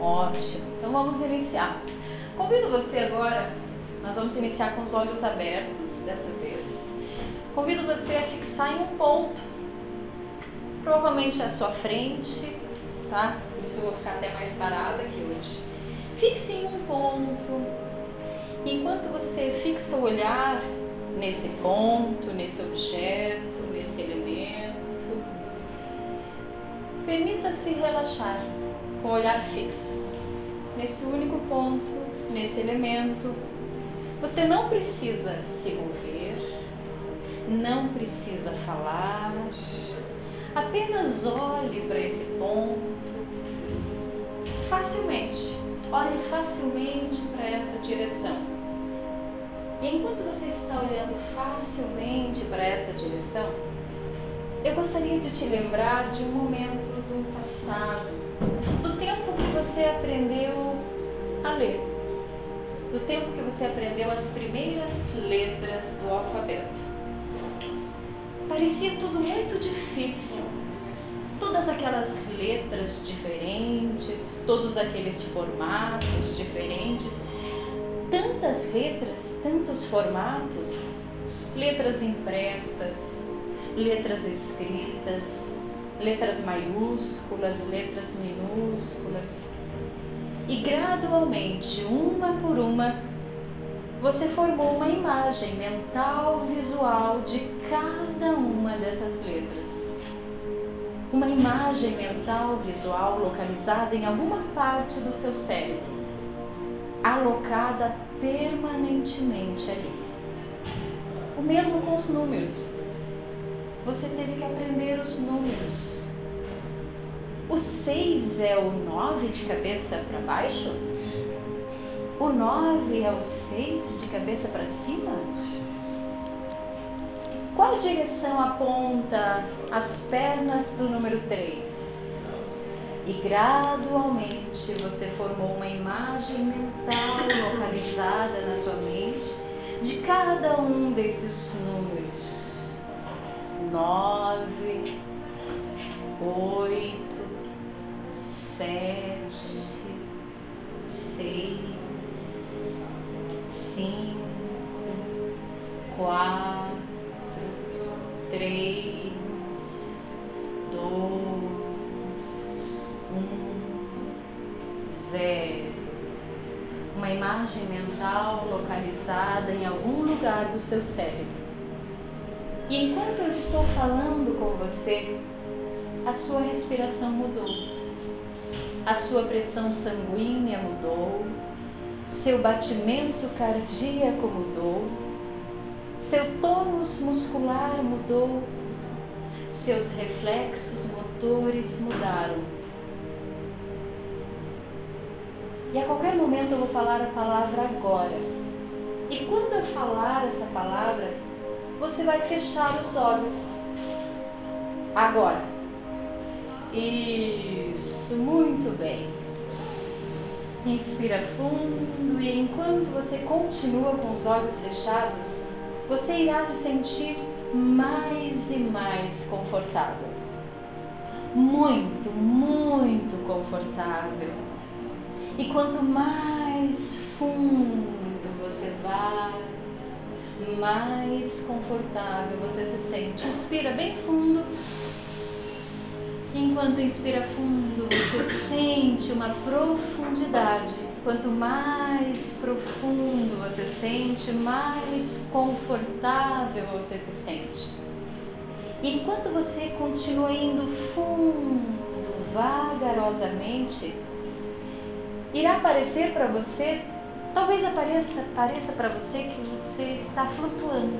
Ótimo. Então vamos iniciar. Convido você agora, nós vamos iniciar com os olhos abertos dessa vez. Convido você a fixar em um ponto, provavelmente à sua frente, tá? Por isso eu vou ficar até mais parada aqui hoje. Fixe em um ponto. Enquanto você fixa o olhar nesse ponto, nesse objeto, nesse elemento, permita-se relaxar com o olhar fixo nesse único ponto, nesse elemento. Você não precisa se mover, não precisa falar, apenas olhe para esse ponto facilmente. Olhe facilmente para essa direção. E enquanto você está olhando facilmente para essa direção, eu gostaria de te lembrar de um momento do passado, do tempo que você aprendeu a ler, do tempo que você aprendeu as primeiras letras do alfabeto. Parecia tudo muito difícil, todas aquelas letras diferentes, todos aqueles formatos diferentes, tantas letras, tantos formatos, letras impressas, letras escritas, letras maiúsculas, letras minúsculas. E gradualmente, uma por uma, você formou uma imagem mental visual de cada uma dessas letras. Uma imagem mental visual localizada em alguma parte do seu cérebro, alocada permanentemente ali. O mesmo com os números você teve que aprender os números. O 6 é o 9 de cabeça para baixo? O 9 é o 6 de cabeça para cima? Qual direção aponta as pernas do número 3? E gradualmente você formou uma imagem mental localizada na sua mente de cada um desses números nove, oito, sete, seis, cinco, quatro, três, dois, um, zero. Uma imagem mental localizada em algum lugar do seu cérebro e enquanto eu estou falando com você, a sua respiração mudou, a sua pressão sanguínea mudou, seu batimento cardíaco mudou, seu tônus muscular mudou, seus reflexos motores mudaram. E a qualquer momento eu vou falar a palavra agora. E quando eu falar essa palavra, você vai fechar os olhos. Agora. Isso, muito bem. Inspira fundo e enquanto você continua com os olhos fechados, você irá se sentir mais e mais confortável. Muito, muito confortável. E quanto mais fundo você vai, mais confortável você se sente. Inspira bem fundo. Enquanto inspira fundo, você sente uma profundidade. Quanto mais profundo você sente, mais confortável você se sente. Enquanto você continua indo fundo, vagarosamente, irá aparecer para você Talvez apareça, pareça para você que você está flutuando.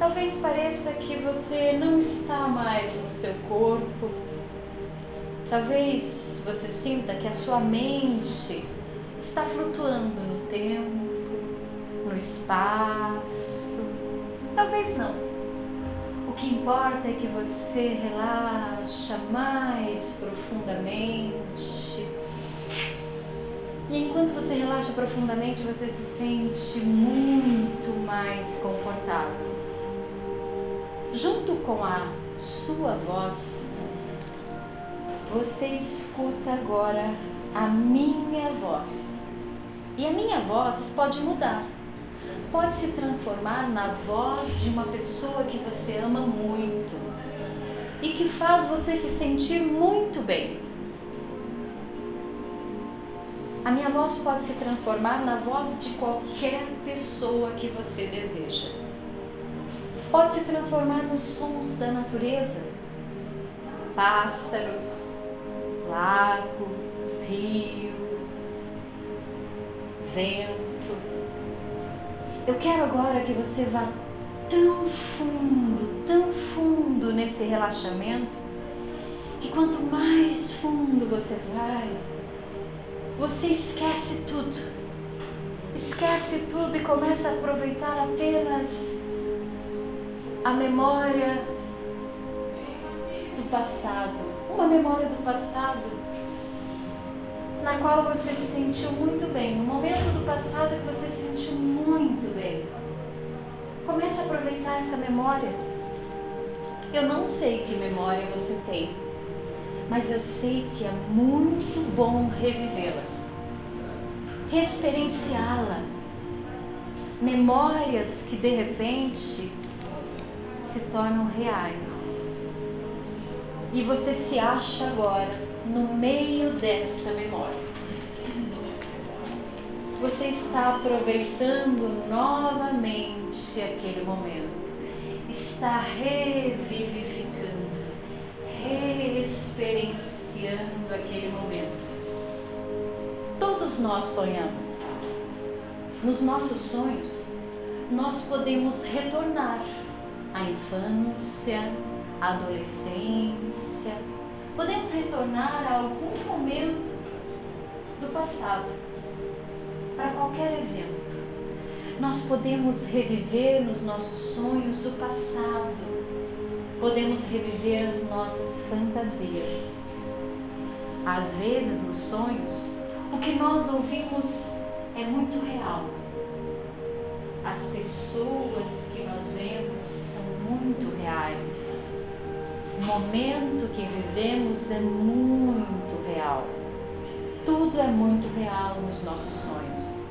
Talvez pareça que você não está mais no seu corpo. Talvez você sinta que a sua mente está flutuando no tempo, no espaço. Talvez não. O que importa é que você relaxa mais profundamente e enquanto você relaxa profundamente, você se sente muito mais confortável. Junto com a sua voz, você escuta agora a minha voz. E a minha voz pode mudar. Pode se transformar na voz de uma pessoa que você ama muito e que faz você se sentir muito bem. A minha voz pode se transformar na voz de qualquer pessoa que você deseja. Pode se transformar nos sons da natureza, pássaros, lago, rio, vento. Eu quero agora que você vá tão fundo, tão fundo nesse relaxamento, que quanto mais fundo você vai, você esquece tudo. Esquece tudo e começa a aproveitar apenas a memória do passado, uma memória do passado na qual você se sentiu muito bem, um momento do passado que você se sentiu muito bem. Comece a aproveitar essa memória. Eu não sei que memória você tem, mas eu sei que é muito bom revivê-la, experienciá-la. Memórias que de repente se tornam reais e você se acha agora no meio dessa memória. Você está aproveitando novamente aquele momento, está revivificando, reexperienciando aquele momento. Todos nós sonhamos. Nos nossos sonhos, nós podemos retornar à infância, adolescência, podemos retornar a algum momento do passado, para qualquer evento. Nós podemos reviver nos nossos sonhos o passado, podemos reviver as nossas fantasias. Às vezes, nos sonhos, o que nós ouvimos é muito real. As pessoas que nós vemos são muito reais. O momento que vivemos é muito real. Tudo é muito real nos nossos sonhos.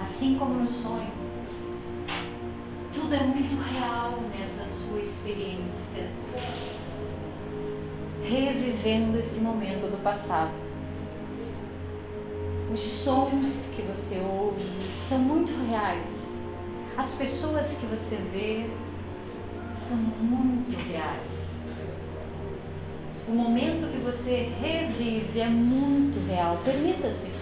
Assim como no sonho, tudo é muito real nessa sua experiência. Revivendo esse momento do passado. Os sons que você ouve são muito reais. As pessoas que você vê são muito reais. O momento que você revive é muito real. Permita-se.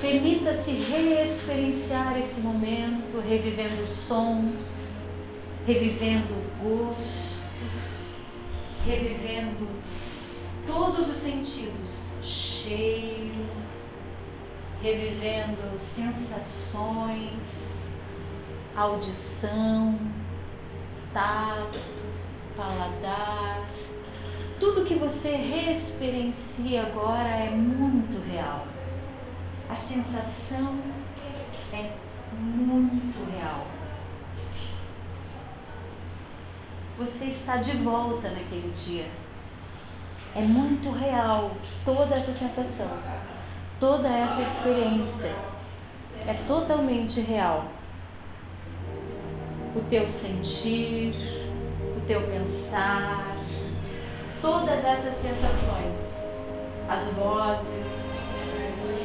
Permita-se reexperienciar esse momento, revivendo sons, revivendo gostos, revivendo todos os sentidos, cheiro, revivendo sensações, audição, tato, paladar. Tudo que você reexperiencia agora é muito real. A sensação é Você está de volta naquele dia. É muito real toda essa sensação, toda essa experiência. É totalmente real o teu sentir, o teu pensar, todas essas sensações, as vozes.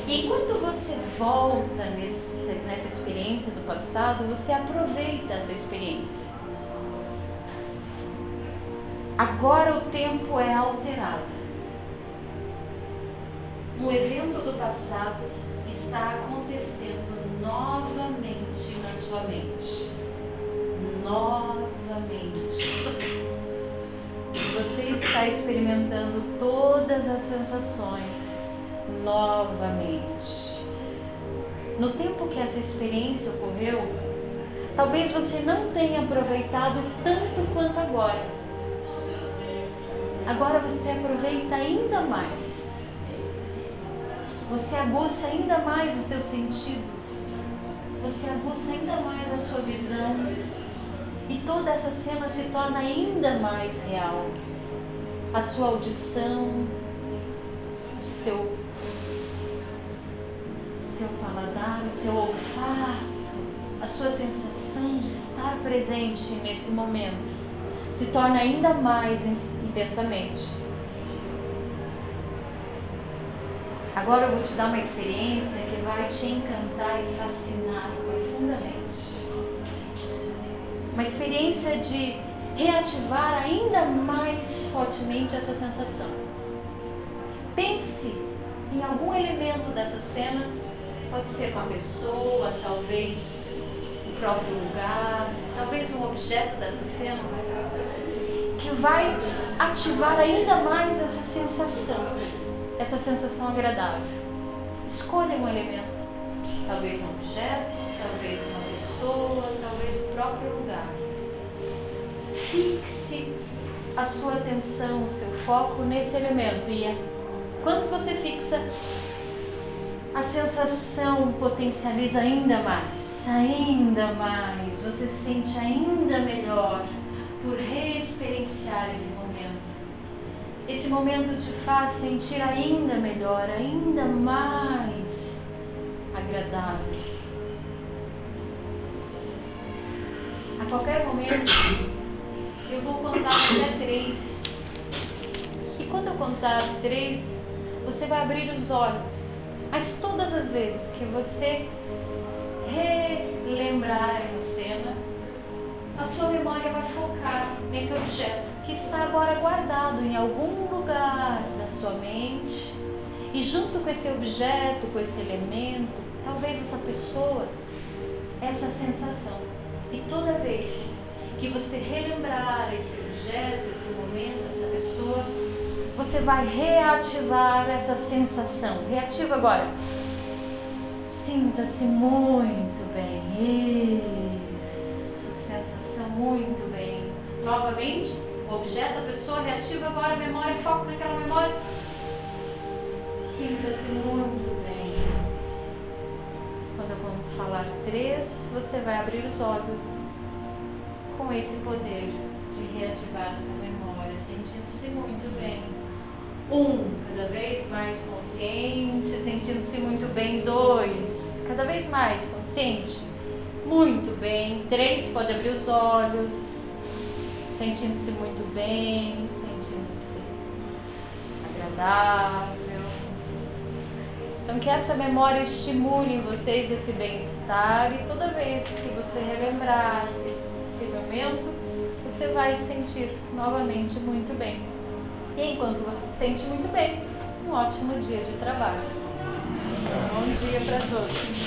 E enquanto você volta nesse, nessa experiência do passado, você aproveita essa experiência. Agora o tempo é alterado. Um evento do passado está acontecendo novamente na sua mente novamente. Você está experimentando todas as sensações novamente. No tempo que essa experiência ocorreu, talvez você não tenha aproveitado tanto quanto agora. Agora você aproveita ainda mais. Você aguça ainda mais os seus sentidos. Você aguça ainda mais a sua visão, e toda essa cena se torna ainda mais real. a sua audição, o seu, o seu paladar, o seu olfato, a sua sensação de estar presente nesse momento se torna ainda mais intensamente. Agora eu vou te dar uma experiência que vai te encantar e fascinar profundamente. Uma experiência de reativar ainda mais fortemente essa sensação. Pense em algum elemento dessa cena, pode ser uma pessoa, talvez o próprio lugar, talvez um objeto dessa cena, que vai ativar ainda mais essa sensação essa sensação agradável. Escolha um elemento, talvez um objeto, talvez uma pessoa, talvez o próprio lugar. Fixe a sua atenção, o seu foco nesse elemento e quando você fixa, a sensação potencializa ainda mais, ainda mais. Você sente ainda melhor por reexperienciar esse momento. Esse momento te faz sentir ainda melhor, ainda mais agradável. A qualquer momento, eu vou contar até três. E quando eu contar três, você vai abrir os olhos. Mas todas as vezes que você relembrar essa cena, a sua memória vai focar nesse objeto que está agora guardado em algum lugar da sua mente. E junto com esse objeto, com esse elemento, talvez essa pessoa, essa sensação. E toda vez que você relembrar esse objeto, esse momento, essa pessoa, você vai reativar essa sensação. Reativa agora. Sinta-se muito bem. Muito bem. Novamente, objeto, a pessoa reativa agora a memória, foco naquela memória. Sinta-se muito bem. Quando eu falar três, você vai abrir os olhos com esse poder de reativar essa memória, sentindo-se muito bem. Um, cada vez mais consciente, sentindo-se muito bem. Dois, cada vez mais consciente. Muito bem. Três, pode abrir os olhos sentindo-se muito bem, sentindo-se agradável. Então, que essa memória estimule em vocês esse bem-estar e toda vez que você relembrar esse momento, você vai sentir novamente muito bem. E enquanto você se sente muito bem, um ótimo dia de trabalho. Bom dia para todos.